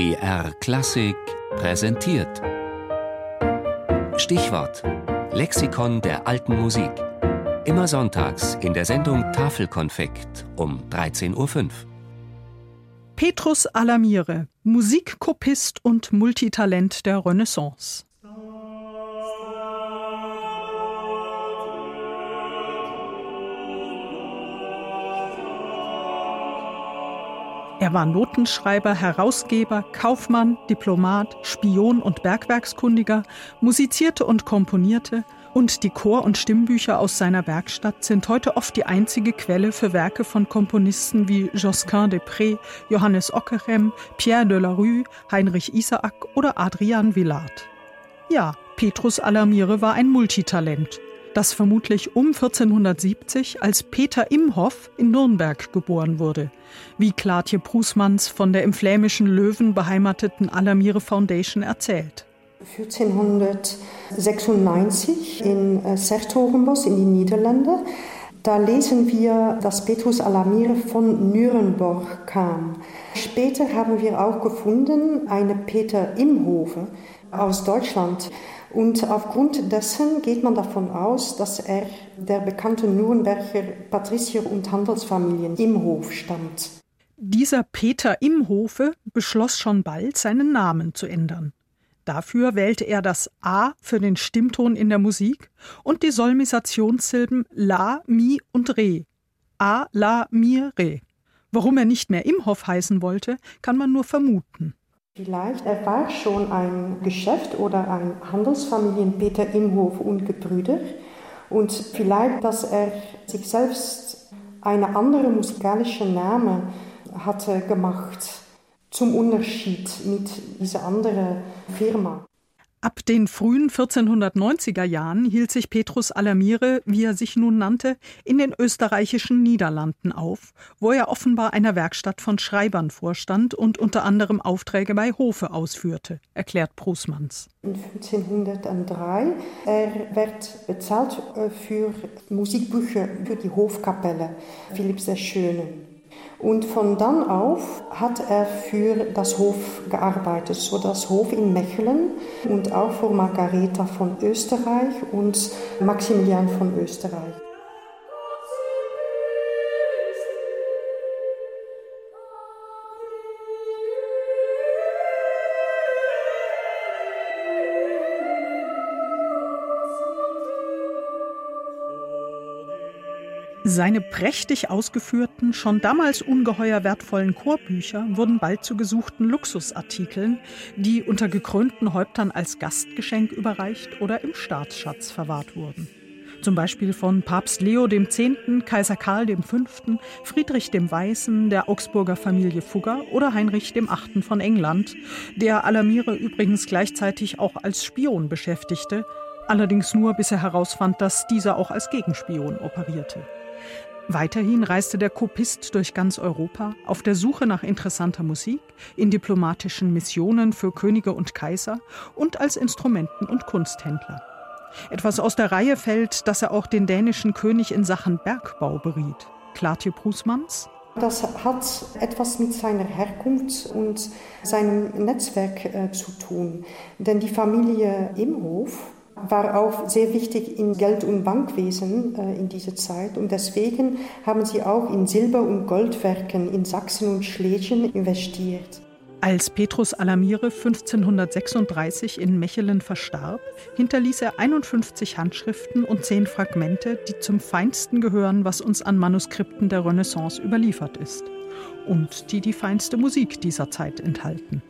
BR Klassik präsentiert. Stichwort: Lexikon der alten Musik. Immer sonntags in der Sendung Tafelkonfekt um 13.05 Uhr. Petrus Alamire, Musikkopist und Multitalent der Renaissance. Er war Notenschreiber, Herausgeber, Kaufmann, Diplomat, Spion und Bergwerkskundiger, musizierte und komponierte, und die Chor- und Stimmbücher aus seiner Werkstatt sind heute oft die einzige Quelle für Werke von Komponisten wie Josquin des Prés, Johannes Ockerem, Pierre de la Rue, Heinrich Isaac oder Adrian Villard. Ja, Petrus Alamire war ein Multitalent das vermutlich um 1470 als Peter Imhoff in Nürnberg geboren wurde, wie Klartje Prusmanns von der im flämischen Löwen beheimateten Alamire Foundation erzählt. 1496 in äh, Sertogenbos in den Niederlanden. Da lesen wir, dass Petrus Alamire von Nürnberg kam. Später haben wir auch gefunden eine Peter Imhofe aus Deutschland. Und aufgrund dessen geht man davon aus, dass er der bekannten Nürnberger Patrizier- und Handelsfamilien Imhof stammt. Dieser Peter Imhofe beschloss schon bald, seinen Namen zu ändern. Dafür wählte er das A für den Stimmton in der Musik und die Solmisationssilben La, Mi und Re. A, La, Mi, Re. Warum er nicht mehr Imhoff heißen wollte, kann man nur vermuten. Vielleicht er war schon ein Geschäft oder ein Handelsfamilien Peter Imhof und Gebrüder und vielleicht, dass er sich selbst eine andere musikalische Name hatte gemacht zum Unterschied mit dieser anderen Firma. Ab den frühen 1490er Jahren hielt sich Petrus Alamire, wie er sich nun nannte, in den österreichischen Niederlanden auf, wo er offenbar einer Werkstatt von Schreibern vorstand und unter anderem Aufträge bei Hofe ausführte, erklärt Prusmanns. 1503 er wird bezahlt äh, für Musikbücher für die Hofkapelle Philipps der Schönen. Und von dann auf hat er für das Hof gearbeitet, so das Hof in Mechelen und auch für Margareta von Österreich und Maximilian von Österreich. Seine prächtig ausgeführten, schon damals ungeheuer wertvollen Chorbücher wurden bald zu gesuchten Luxusartikeln, die unter gekrönten Häuptern als Gastgeschenk überreicht oder im Staatsschatz verwahrt wurden. Zum Beispiel von Papst Leo X., Kaiser Karl V., Friedrich dem Weißen, der Augsburger Familie Fugger oder Heinrich VIII. von England, der Alamire übrigens gleichzeitig auch als Spion beschäftigte, allerdings nur bis er herausfand, dass dieser auch als Gegenspion operierte. Weiterhin reiste der Kopist durch ganz Europa auf der Suche nach interessanter Musik, in diplomatischen Missionen für Könige und Kaiser und als Instrumenten- und Kunsthändler. Etwas aus der Reihe fällt, dass er auch den dänischen König in Sachen Bergbau beriet. Klartje Prusmanns. Das hat etwas mit seiner Herkunft und seinem Netzwerk äh, zu tun. Denn die Familie Imhof war auch sehr wichtig in Geld- und Bankwesen äh, in dieser Zeit. Und deswegen haben sie auch in Silber- und Goldwerken in Sachsen und Schlesien investiert. Als Petrus Alamire 1536 in Mechelen verstarb, hinterließ er 51 Handschriften und zehn Fragmente, die zum Feinsten gehören, was uns an Manuskripten der Renaissance überliefert ist und die die feinste Musik dieser Zeit enthalten.